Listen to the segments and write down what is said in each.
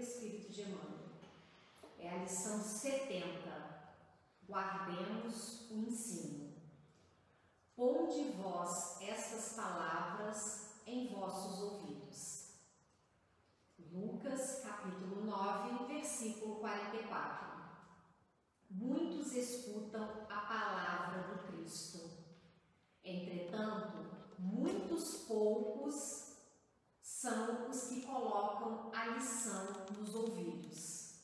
Espírito de Emmanuel. É a lição 70. Guardemos o ensino. Ponde vós estas palavras em vossos ouvidos. Lucas capítulo 9, versículo 44. Muitos escutam a palavra do Cristo. Entretanto, muitos poucos são os que colocam a lição nos ouvidos.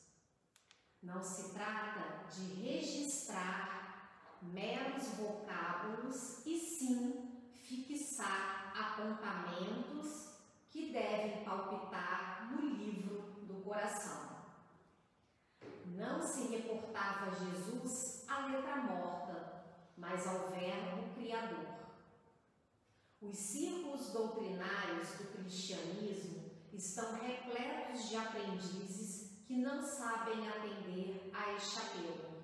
Não se trata de registrar meros vocábulos e sim fixar apontamentos que devem palpitar no livro do coração. Não se reportava Jesus a letra morta, mas ao Verbo Criador. Os círculos doutrinários do cristianismo estão repletos de aprendizes que não sabem atender a este apelo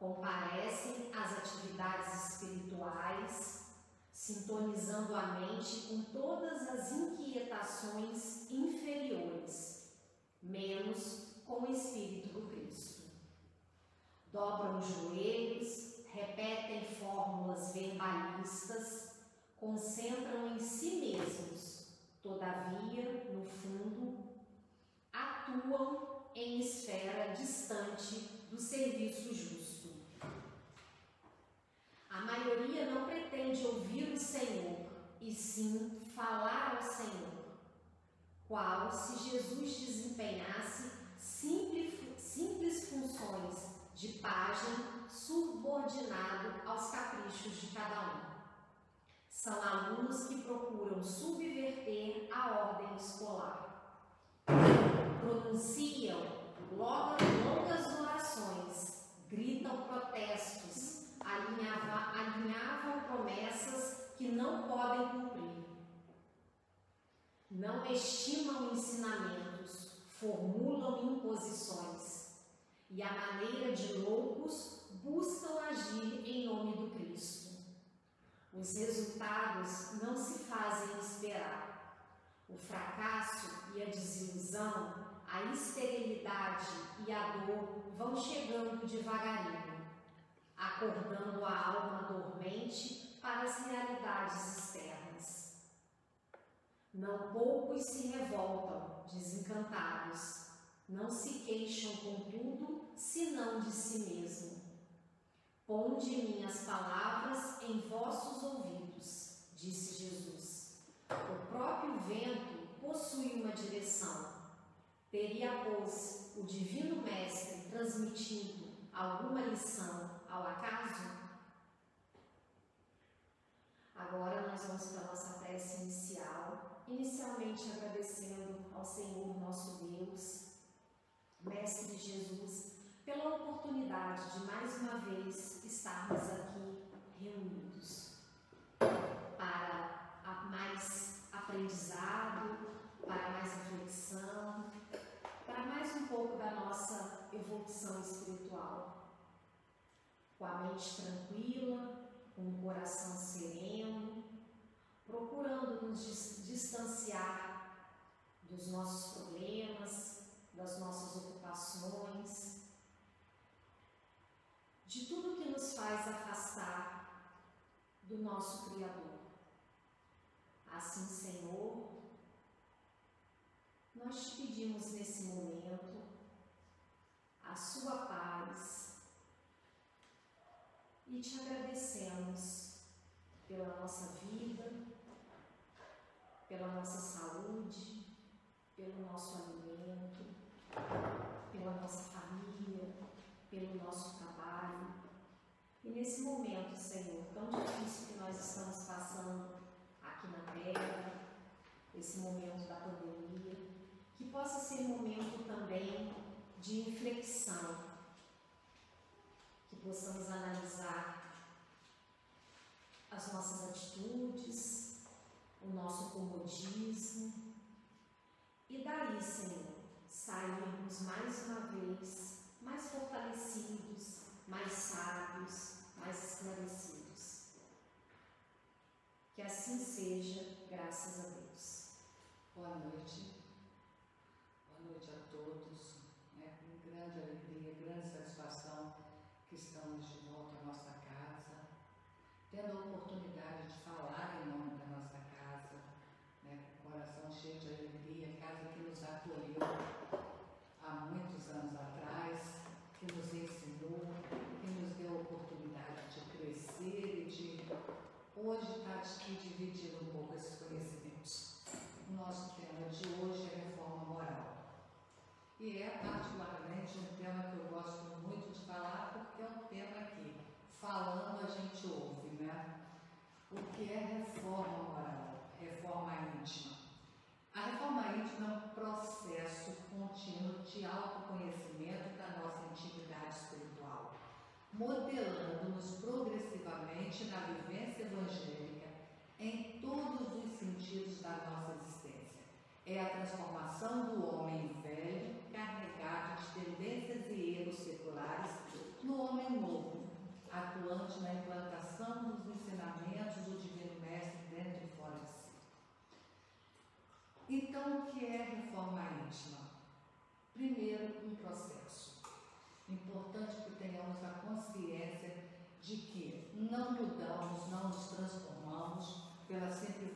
comparecem às atividades espirituais, sintonizando a mente com todas as inquietações inferiores, menos com o Espírito do Cristo. Dobram os joelhos, repetem fórmulas verbalistas, concentram em si mesmos, todavia, no fundo, atuam em esfera distante do serviço justo. A maioria não pretende ouvir o Senhor, e sim falar ao Senhor, qual se Jesus desempenhasse simples, funções de página subordinado aos caprichos de cada um. São alunos que procuram subverter a ordem escolar. Pronunciam longas orações, gritam protestos, alinhava, alinhavam promessas que não podem cumprir. Não estimam ensinamentos, formulam imposições e, à maneira de loucos, buscam agir em nome do. Os resultados não se fazem esperar. O fracasso e a desilusão, a esterilidade e a dor vão chegando devagarinho acordando a alma dormente para as realidades externas. Não poucos se revoltam, desencantados, não se queixam, contudo, senão de si mesmo. Ponde minhas palavras em vossos ouvidos, disse Jesus. O próprio vento possui uma direção. Teria, pois, o Divino Mestre transmitido alguma lição ao acaso? Agora nós vamos para a nossa prece inicial, inicialmente agradecendo ao Senhor nosso Deus, Mestre Jesus, pela oportunidade de mais uma vez estarmos aqui reunidos para mais aprendizado, para mais reflexão, para mais um pouco da nossa evolução espiritual. Com a mente tranquila, com o coração sereno, procurando nos distanciar dos nossos problemas, das nossas ocupações, de tudo que nos faz afastar do nosso Criador. Assim, Senhor, nós te pedimos nesse momento a sua paz, e te agradecemos pela nossa vida, pela nossa saúde, pelo nosso alimento, pela nossa família, pelo nosso trabalho. E nesse momento, Senhor, tão difícil que nós estamos passando aqui na Terra, esse momento da pandemia, que possa ser momento também de inflexão possamos analisar as nossas atitudes, o nosso comodismo. E daí, Senhor, sairmos mais uma vez mais fortalecidos, mais sábios, mais esclarecidos. Que assim seja, graças a Deus. Boa noite. Boa noite a todos. É com grande alegria, grande satisfação que estamos de volta à nossa casa, tendo a oportunidade de falar em nome da nossa casa, né, com o coração cheio de alegria, casa que nos acolheu há muitos anos atrás, que nos ensinou, que nos deu a oportunidade de crescer e de hoje estar aqui dividindo um pouco esses conhecimentos. O nosso tema de hoje é reforma moral. E é particularmente um tema que eu gosto muito de falar porque é um tema que, falando, a gente ouve, né? O que é reforma moral? Reforma íntima. A reforma íntima é um processo contínuo de autoconhecimento da nossa intimidade espiritual, modelando-nos progressivamente na vivência evangélica em todos os da nossa existência. É a transformação do homem velho carregado de tendências e erros seculares no homem novo, atuante na implantação dos ensinamentos do Divino Mestre dentro e fora de si. Então, o que é reforma íntima? Primeiro, um processo. Importante que tenhamos a consciência de que não mudamos, não nos transformamos pela simples,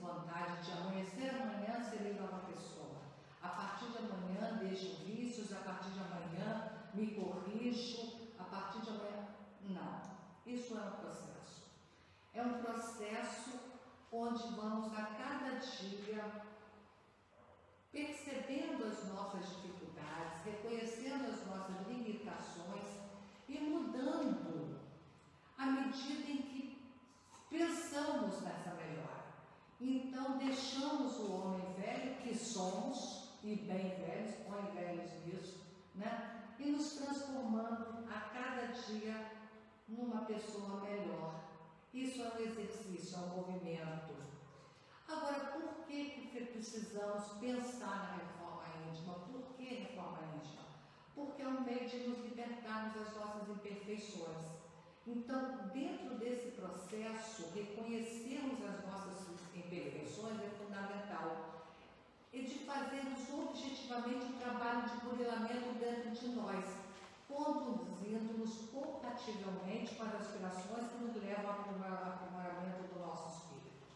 vontade de amanhecer amanhã serei nova pessoa a partir de amanhã deixo vícios, a partir de amanhã me corrijo, a partir de amanhã. Não. Isso é um processo. É um processo onde vamos a cada dia percebendo as nossas dificuldades, reconhecendo as nossas limitações e mudando à medida em que pensamos nessa melhora. Então, deixamos o homem velho que somos e bem velhos, põe velhos nisso, né? E nos transformando a cada dia numa pessoa melhor. Isso é um exercício, é um movimento. Agora, por que, que precisamos pensar na reforma íntima? Por que reforma íntima? Porque é um meio de nos libertarmos das nossas imperfeições. Então, dentro desse processo, reconhecermos as nossas imperfeições é fundamental e de fazermos objetivamente o trabalho de modelamento dentro de nós, conduzindo-nos compativelmente com as aspirações que nos levam ao aprimoramento do nosso espírito.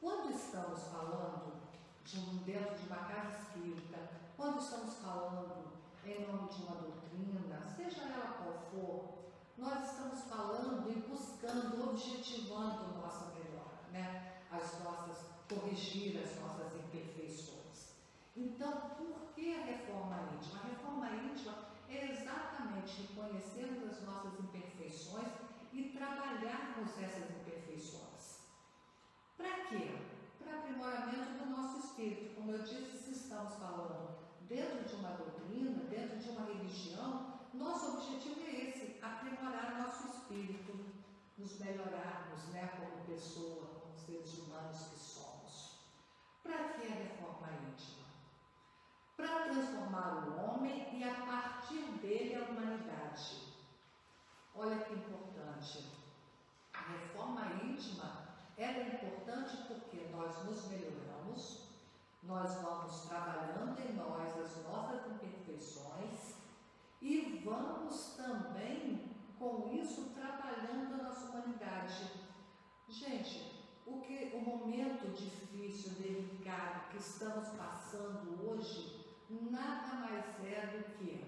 Quando estamos falando de um, dentro de uma casa espírita, quando estamos falando em nome de uma doutrina, seja ela qual for, nós estamos falando e buscando, objetivando nossa melhora, né? As nossas corrigir as nossas imperfeições. Então, por que a reforma íntima? A reforma íntima é exatamente reconhecermos as nossas imperfeições e trabalharmos essas imperfeições. Para quê? Para aprimoramento do nosso espírito. Como eu disse, se estamos falando dentro de uma doutrina, dentro de uma religião, nosso objetivo é esse, aprimorar nosso espírito, nos melhorarmos né, como pessoa, seres humanos que para que a reforma íntima? Para transformar o homem e a partir dele a humanidade. Olha que importante. A reforma íntima é importante porque nós nos melhoramos, nós vamos trabalhando em nós as nossas imperfeições e vamos também, com isso, trabalhando a nossa humanidade. Gente, o, que, o momento difícil, delicado que estamos passando hoje, nada mais é do que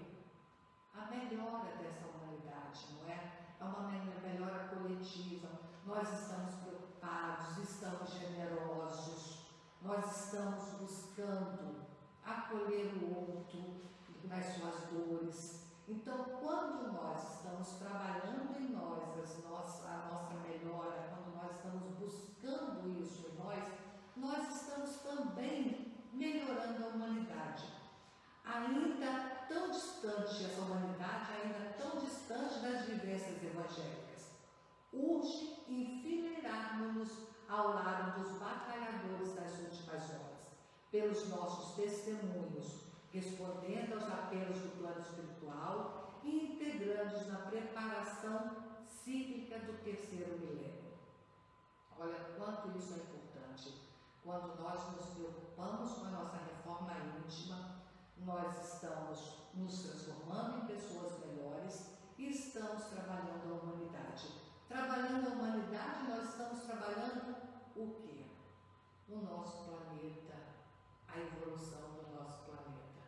a melhora dessa humanidade, não é? É uma melhora coletiva. Nós estamos preocupados, estamos generosos, nós estamos buscando acolher o outro nas suas dores. Então, quando nós estamos trabalhando em nós nossas, a nossa melhora, quando nós estamos buscando isso em nós, nós estamos também melhorando a humanidade. Ainda tão distante essa humanidade, ainda tão distante das vivências evangélicas. Urge enfileirarmos-nos ao lado dos batalhadores das últimas horas, pelos nossos testemunhos, respondendo aos apelos do plano espiritual e integrando-os na preparação cíclica do terceiro milênio. Olha quanto isso é importante. Quando nós nos preocupamos com a nossa reforma íntima, nós estamos nos transformando em pessoas melhores e estamos trabalhando a humanidade. Trabalhando a humanidade, nós estamos trabalhando o quê? O nosso planeta, a evolução do nosso planeta.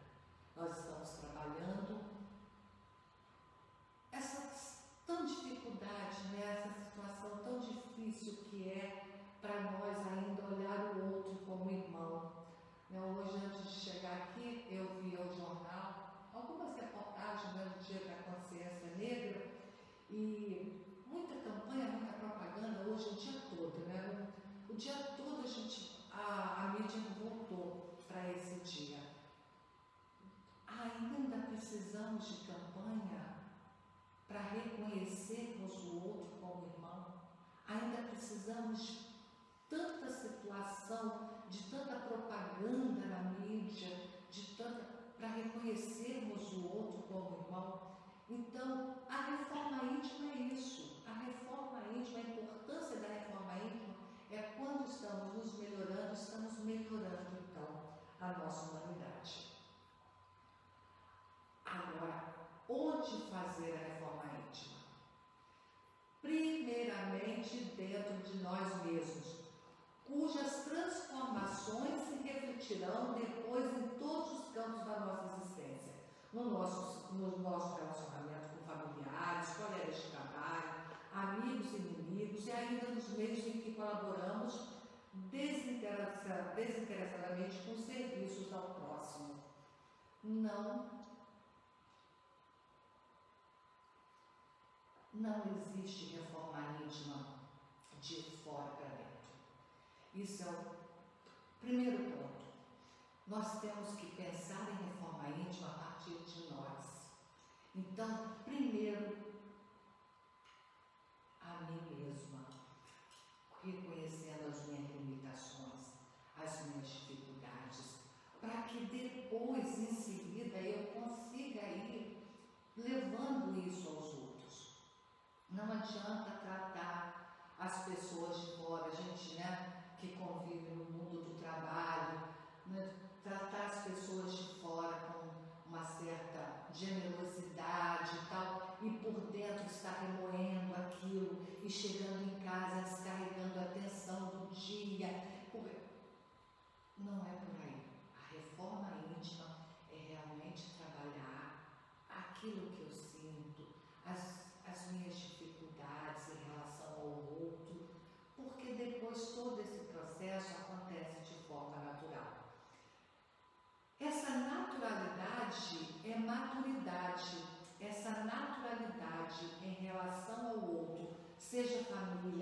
Nós estamos trabalhando essa tão dificuldade, né? essa situação tão difícil que é para nós ainda olhar o outro como irmão. Né? Hoje, antes de chegar aqui, eu vi o jornal algumas reportagens né, do Dia da Consciência Negra reconhecermos o outro como irmão. Então, a reforma íntima é isso. A reforma íntima, a importância da reforma íntima é quando estamos nos melhorando, estamos melhorando então a nossa humanidade. Agora, onde fazer a reforma íntima? Primeiramente dentro de nós mesmos, cujas transformações se refletirão depois em todos os campos da nossa nosso, no nosso relacionamento com familiares, colegas de trabalho, amigos e inimigos e ainda nos meios em que colaboramos desinteressadamente com serviços ao próximo. Não não existe reforma íntima de fora para dentro. Isso é o primeiro ponto. Nós temos que pensar em reforma íntima a. Então, primeiro, a mim mesma, reconhecendo as minhas limitações, as minhas dificuldades, para que depois, em seguida, eu consiga ir levando isso aos outros. Não adianta tratar as pessoas de fora, a gente, né? que convive no mundo do trabalho, né? tratar as pessoas de fora com uma certa generosidade e tal, e por dentro está remoendo aquilo e chegando em casa descarregando a tensão do dia. Não é por aí. A reforma íntima é realmente trabalhar aquilo que eu sinto, as, as minhas dificuldades em relação ao outro, porque depois todo esse processo acontece de forma natural. Essa naturalidade é maturidade, essa naturalidade em relação ao outro, seja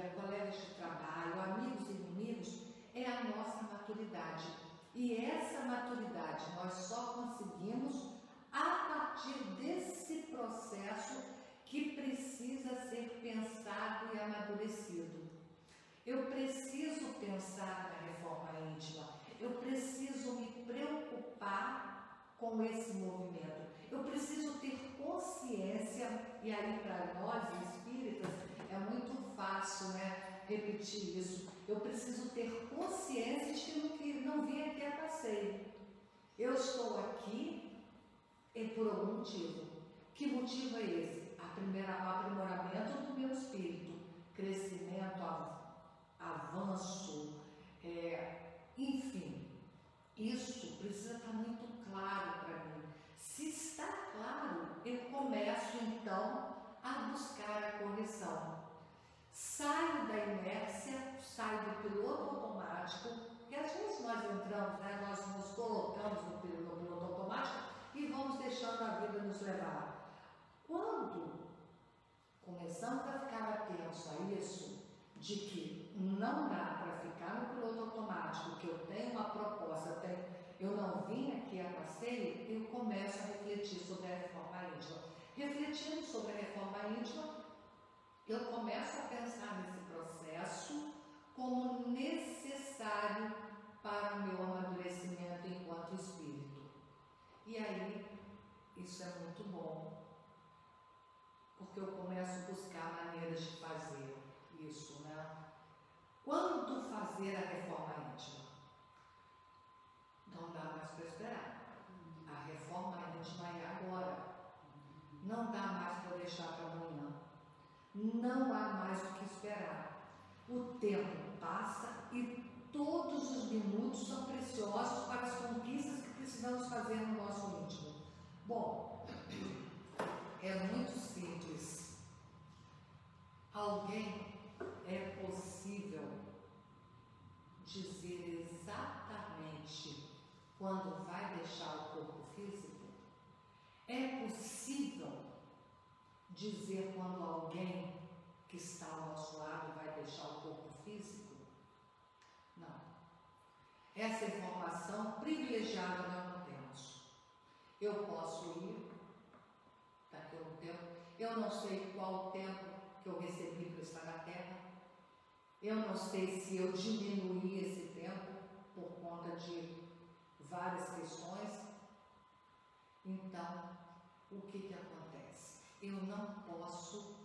colegas de trabalho, amigos e inimigos, é a nossa maturidade. E essa maturidade nós só conseguimos a partir desse processo que precisa ser pensado e amadurecido. Eu preciso pensar na reforma íntima. Eu preciso me preocupar com esse movimento. Eu preciso ter consciência, e aí para nós espíritas é muito fácil né, repetir isso. Eu preciso ter consciência de que não vim aqui a passeio. Eu estou aqui e por algum motivo. Que motivo é esse? Primeira, aprimoramento do meu espírito, crescimento, avanço, é, enfim, isso precisa estar muito claro para mim. Se está claro, eu começo então a buscar a correção. Saio da inércia, saio do piloto automático, e às vezes nós entramos, né, nós nos colocamos no piloto, no piloto automático e vamos deixando a vida nos levar. Quando começamos a ficar atentos a isso, de que não dá para ficar no piloto automático, que eu tenho uma proposta, eu, tenho, eu não vim aqui a passeio, eu começo a refletir sobre a reforma íntima. Refletindo sobre a reforma íntima, eu começo a pensar nesse processo necessário para o meu amadurecimento enquanto espírito. E aí, isso é muito bom, porque eu começo a buscar maneiras de fazer isso, né? Quando fazer a reforma íntima? Não dá mais para esperar. A reforma íntima é agora. Não dá mais para deixar para amanhã. Não há mais o que esperar. O tempo passa e todos os minutos são preciosos para as conquistas que precisamos fazer no nosso íntimo. Bom, é muito simples. Alguém é possível dizer exatamente quando vai deixar o corpo físico? É possível dizer quando alguém que está ao nosso lado vai deixar o corpo físico? Não. Essa informação nós não. Eu posso ir daqui a um tempo, eu não sei qual o tempo que eu recebi para estar na Terra, eu não sei se eu diminuí esse tempo por conta de várias questões. Então, o que, que acontece? Eu não posso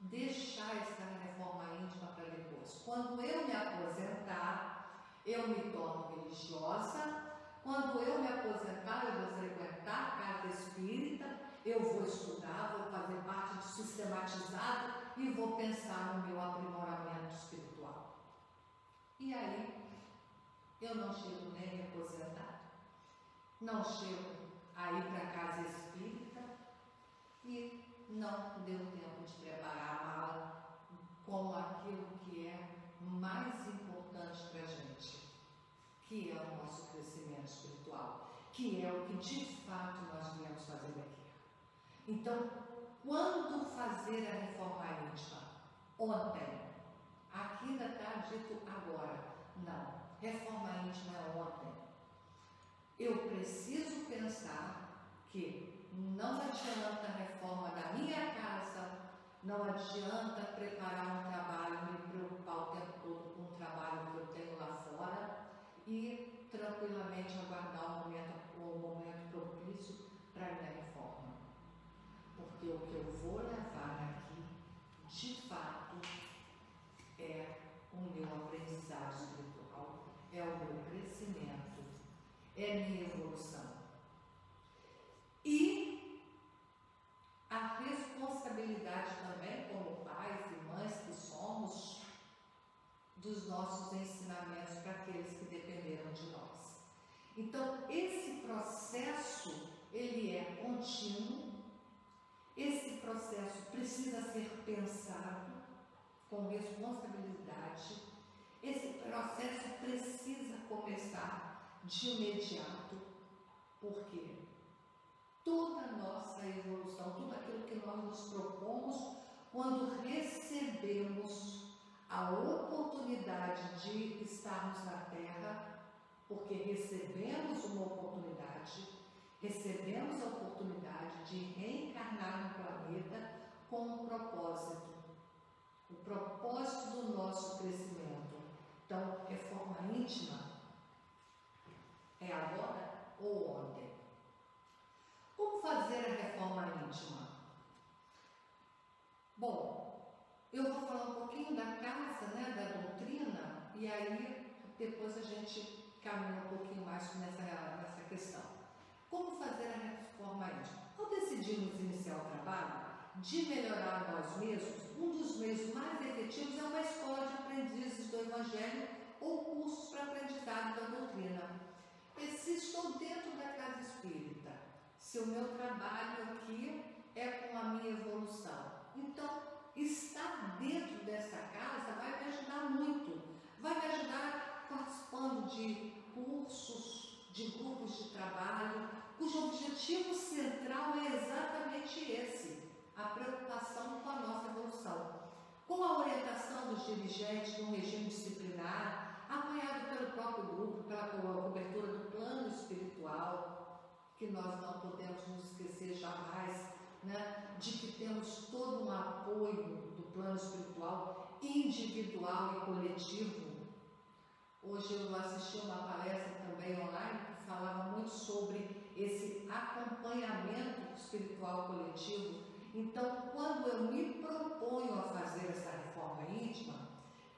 deixar essa reforma íntima para depois. Quando eu me aposentar, eu me torno religiosa. Quando eu me aposentar, eu vou frequentar a casa espírita, eu vou estudar, vou fazer parte de sistematizado e vou pensar no meu aprimoramento espiritual. E aí, eu não chego nem a me aposentar, não chego a ir para a casa espírita e não deu tempo de preparar a mala com aquilo que é mais importante para a gente, que é o nosso crescimento espiritual, que é o que de fato nós viemos fazer aqui. Então, quando fazer a reforma íntima? Ontem. Aqui ainda está dito agora. Não. Reforma íntima é ontem. Eu preciso pensar que não adianta a reforma da minha casa, não adianta preparar um trabalho, me preocupar o tempo todo com o trabalho que eu tenho lá fora e tranquilamente aguardar o momento, o momento propício para ir na reforma. Porque o que eu vou levar aqui, de fato, é o meu aprendizado espiritual, é o meu crescimento, é a minha evolução. E a responsabilidade também, como pais e mães que somos, dos nossos ensinamentos para aqueles que dependeram de nós. Então, esse processo, ele é contínuo, esse processo precisa ser pensado com responsabilidade, esse processo precisa começar de imediato, porque toda a nossa evolução, tudo aquilo que nós nos propomos, quando recebemos a oportunidade de estarmos na Terra, porque recebemos uma oportunidade, recebemos a oportunidade de reencarnar no planeta com um propósito, o propósito do nosso crescimento. Então, é forma íntima? É agora ou ontem? Como fazer a reforma íntima? Bom, eu vou falar um pouquinho da casa, né, da doutrina, e aí depois a gente caminha um pouquinho mais nessa, nessa questão. Como fazer a reforma íntima? Ao decidimos iniciar o trabalho de melhorar nós mesmos, um dos meios mais efetivos é uma escola de aprendizes do Evangelho ou cursos para aprendizado da doutrina. E se estou dentro da casa espírita, se o meu trabalho aqui é com a minha evolução, então estar dentro dessa casa vai me ajudar muito, vai me ajudar participando de cursos, de grupos de trabalho, cujo objetivo central é exatamente esse: a preocupação com a nossa evolução. Com a orientação dos dirigentes de um regime disciplinar, apoiado pelo próprio grupo, pela cobertura do plano espiritual, que nós não podemos nos esquecer jamais, né, de que temos todo um apoio do plano espiritual individual e coletivo Hoje eu assisti uma palestra também online que falava muito sobre esse acompanhamento espiritual coletivo. Então, quando eu me proponho a fazer essa reforma íntima,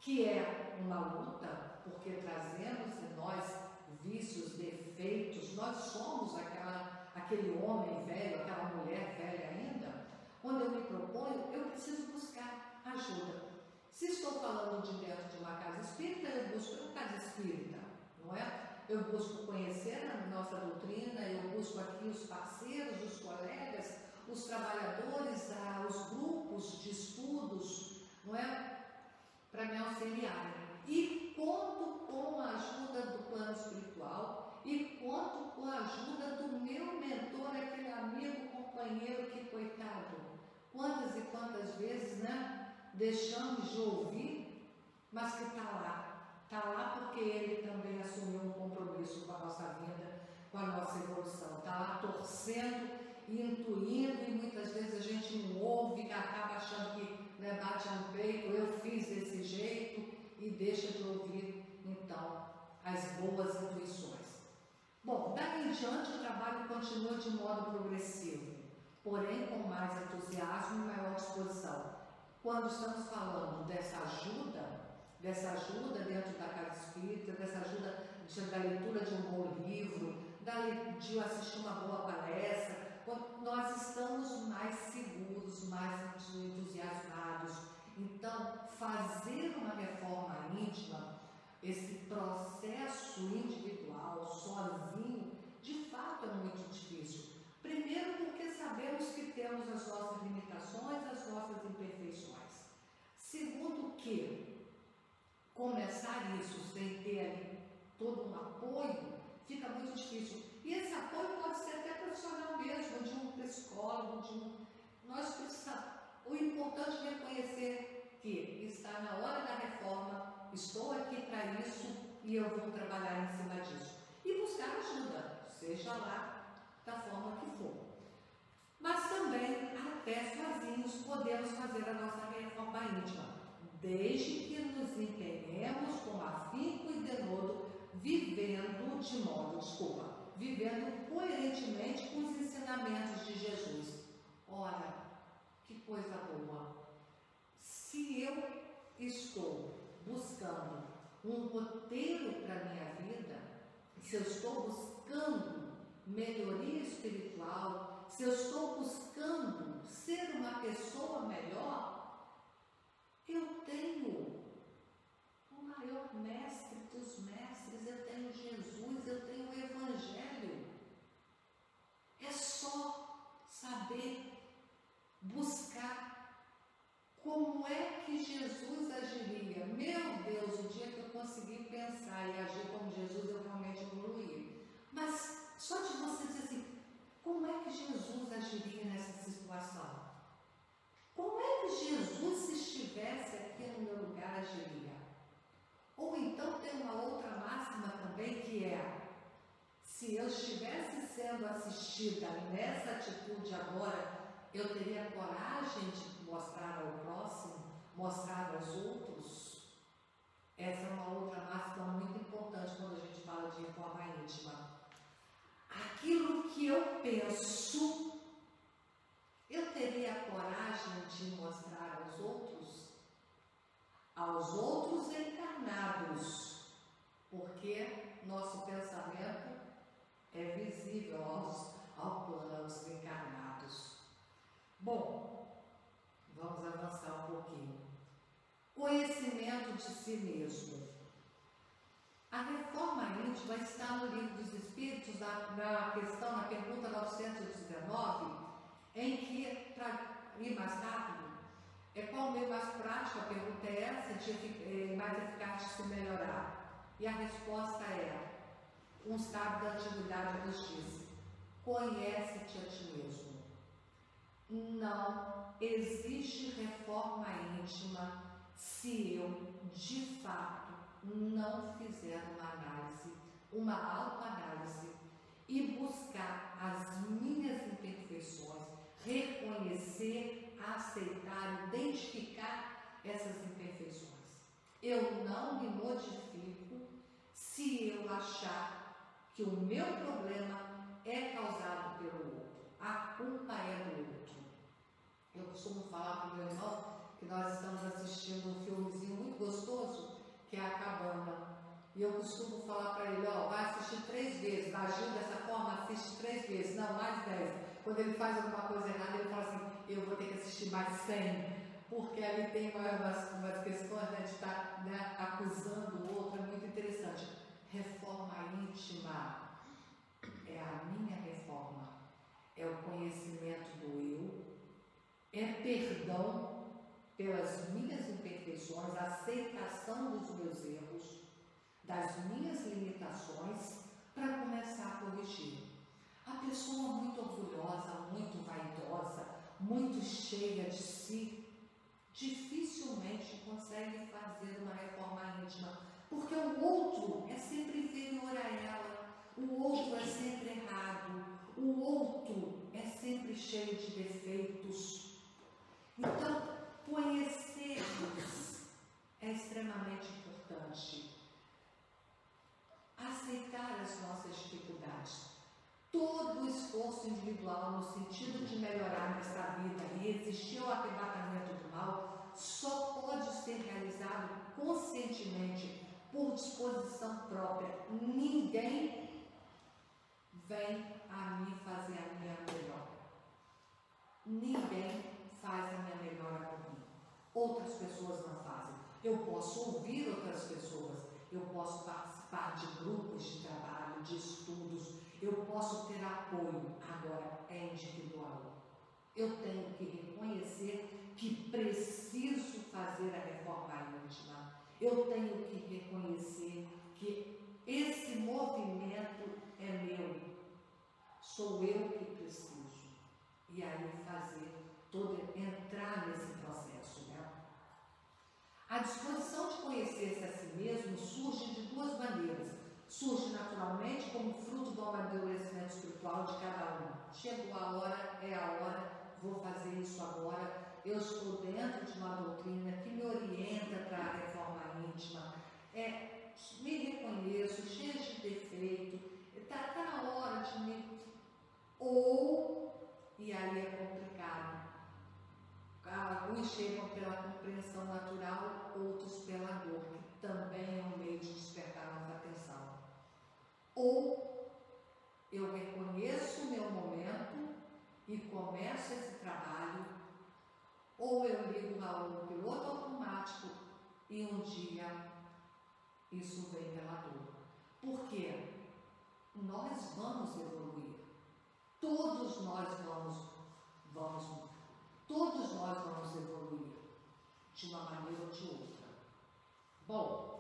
que é uma luta, porque trazemos em nós vícios, defeitos, nós somos aquele homem velho, aquela mulher velha ainda. Quando eu me proponho, eu preciso buscar ajuda. Se estou falando de dentro de uma casa espírita, eu busco uma casa espírita, não é? Eu busco conhecer a nossa doutrina, eu busco aqui os parceiros, os colegas, os trabalhadores, ah, os grupos de estudos, não é? Para me auxiliarem. E conto com a ajuda do plano espiritual e conto com a ajuda do meu mentor, aquele amigo, companheiro que, coitado, quantas e quantas vezes, né? deixamos de ouvir, mas que está lá. Está lá porque ele também assumiu um compromisso com a nossa vida, com a nossa evolução. Está lá torcendo intuindo, e muitas vezes a gente não ouve, acaba achando que né, bate no peito, eu fiz desse jeito, e deixa de ouvir, então, as boas intuições. Bom, daí em diante o trabalho continua de modo progressivo, porém com mais entusiasmo e maior disposição quando estamos falando dessa ajuda, dessa ajuda dentro da casa espírita, dessa ajuda da leitura de um bom livro, de assistir uma boa palestra, nós estamos mais seguros, mais entusiasmados. Então, fazer uma reforma íntima, esse processo individual, sozinho, de fato é muito difícil. Primeiro, porque sabemos que temos as nossas limitações, as nossas imperfeições. Segundo, que começar isso sem ter ali todo um apoio fica muito difícil. E esse apoio pode ser até profissional mesmo, de um psicólogo, de um. Nós precisamos. O importante é reconhecer que está na hora da reforma, estou aqui para isso e eu vou trabalhar em cima disso. E buscar ajuda, seja lá da forma que for. Mas também, até sozinhos, podemos fazer a nossa reforma íntima, desde que nos empenhemos com afinco e denodo, vivendo de modo, desculpa, vivendo coerentemente com os ensinamentos de Jesus. Ora, que coisa boa! Se eu estou buscando um roteiro para a minha vida, se eu estou buscando melhoria espiritual, se eu estou buscando ser uma pessoa melhor, eu tenho o maior mestre dos mestres, eu tenho Jesus, eu tenho o Evangelho. É só saber buscar como é que Jesus agiria. Meu Deus, o dia que eu consegui pensar e agir como Jesus, eu realmente evoluí. Mas só de você dizer assim, como é que Jesus agiria nessa situação? Como é que Jesus, se estivesse aqui no meu lugar, agiria? Ou então tem uma outra máxima também que é: se eu estivesse sendo assistida nessa atitude agora, eu teria coragem de mostrar ao próximo, mostrar aos outros? Essa é uma outra máxima muito importante quando a gente fala de reforma íntima aquilo que eu penso, eu teria coragem de mostrar aos outros, aos outros encarnados, porque nosso pensamento é visível aos, ao plano dos encarnados. Bom, vamos avançar um pouquinho. Conhecimento de si mesmo. A reforma íntima está no livro dos Espíritos, na, na questão, na pergunta 919, em que, para ir mais rápido, é qual o meio mais prático, a pergunta é essa, de é, mais eficaz de se melhorar. E a resposta é, um sábio da antiguidade nos diz, conhece-te a ti mesmo. Não existe reforma íntima se eu, de fato, não fizer uma análise, uma autoanálise e buscar as minhas imperfeições, reconhecer, aceitar, identificar essas imperfeições. Eu não me modifico se eu achar que o meu problema é causado pelo outro. A culpa é do outro. Eu costumo falar para o meu irmão que nós estamos assistindo um filmezinho muito gostoso, que é A Cabana. E eu costumo falar para ele, ó, vai assistir três vezes, agiu dessa forma, assiste três vezes, não, mais dez. Quando ele faz alguma coisa errada, ele fala assim, eu vou ter que assistir mais cem, porque ali tem umas, umas questões né, de estar tá, né, acusando o outro, é muito interessante. Reforma íntima é a minha reforma, é o conhecimento do eu, é perdão pelas minhas imperfeições, aceitação dos meus erros, das minhas limitações, para começar a corrigir. A pessoa muito orgulhosa, muito vaidosa, muito cheia de si, dificilmente consegue fazer uma reforma íntima, porque o outro é sempre inferior a ela, o outro é sempre errado, o outro é sempre cheio de defeitos. Então, conhecer-nos é extremamente importante. Aceitar as nossas dificuldades. Todo o esforço individual no sentido de melhorar nesta vida e resistir ao arrebatamento do mal só pode ser realizado conscientemente, por disposição própria. Ninguém vem a mim fazer a minha melhor. Ninguém faz a minha mim. Outras pessoas não fazem. Eu posso ouvir outras pessoas, eu posso participar de grupos de trabalho, de estudos, eu posso ter apoio. Agora é individual. Eu tenho que reconhecer que preciso fazer a reforma íntima. Eu tenho que reconhecer que esse movimento é meu. Sou eu que preciso. E aí fazer todo entrar nesse processo. Né? A disposição de conhecer-se a si mesmo surge de duas maneiras. Surge naturalmente como fruto do amadurecimento espiritual de cada um. Chegou a hora, é a hora, vou fazer isso agora. Eu estou dentro de uma doutrina que me orienta para a reforma íntima. É, me reconheço, cheio de defeito. Está tá na hora de me. Ou, e aí é complicado, Alguns chegam pela compreensão natural, outros pela dor, que também é um meio de despertar nossa atenção. Ou eu reconheço o meu momento e começo esse trabalho, ou eu ligo ao piloto automático e um dia isso vem pela dor. Por quê? Nós vamos evoluir. Todos nós vamos, vamos Todos nós vamos evoluir de uma maneira ou de outra. Bom,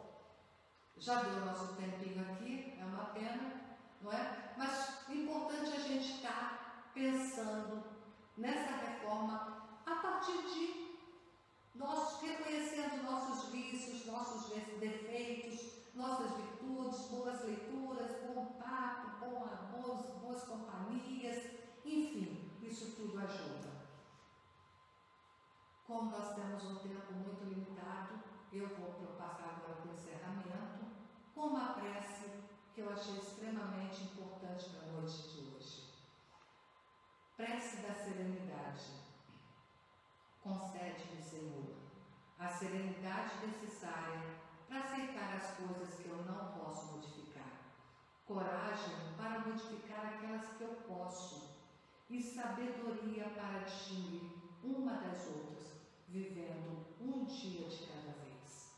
já deu nosso tempinho aqui, é uma pena, não é? Mas o importante é a gente estar tá pensando nessa reforma a partir de nós reconhecendo nossos vícios, nossos defeitos, nossas virtudes, boas leituras, bom papo, bom amor, boas companhias, enfim, isso tudo ajuda. Como nós temos um tempo muito limitado, eu vou passar agora para o encerramento com uma prece que eu achei extremamente importante para a noite de hoje. Prece da serenidade. Concede-me, Senhor, a serenidade necessária para aceitar as coisas que eu não posso modificar, coragem para modificar aquelas que eu posso e sabedoria para distinguir vivendo um dia de cada vez.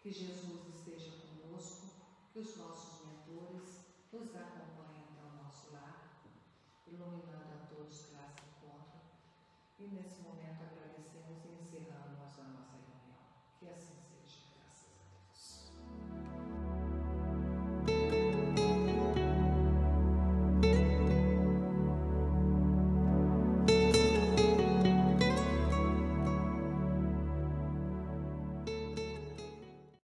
Que Jesus esteja conosco, que os nossos mentores nos acompanhem até o nosso lar, iluminando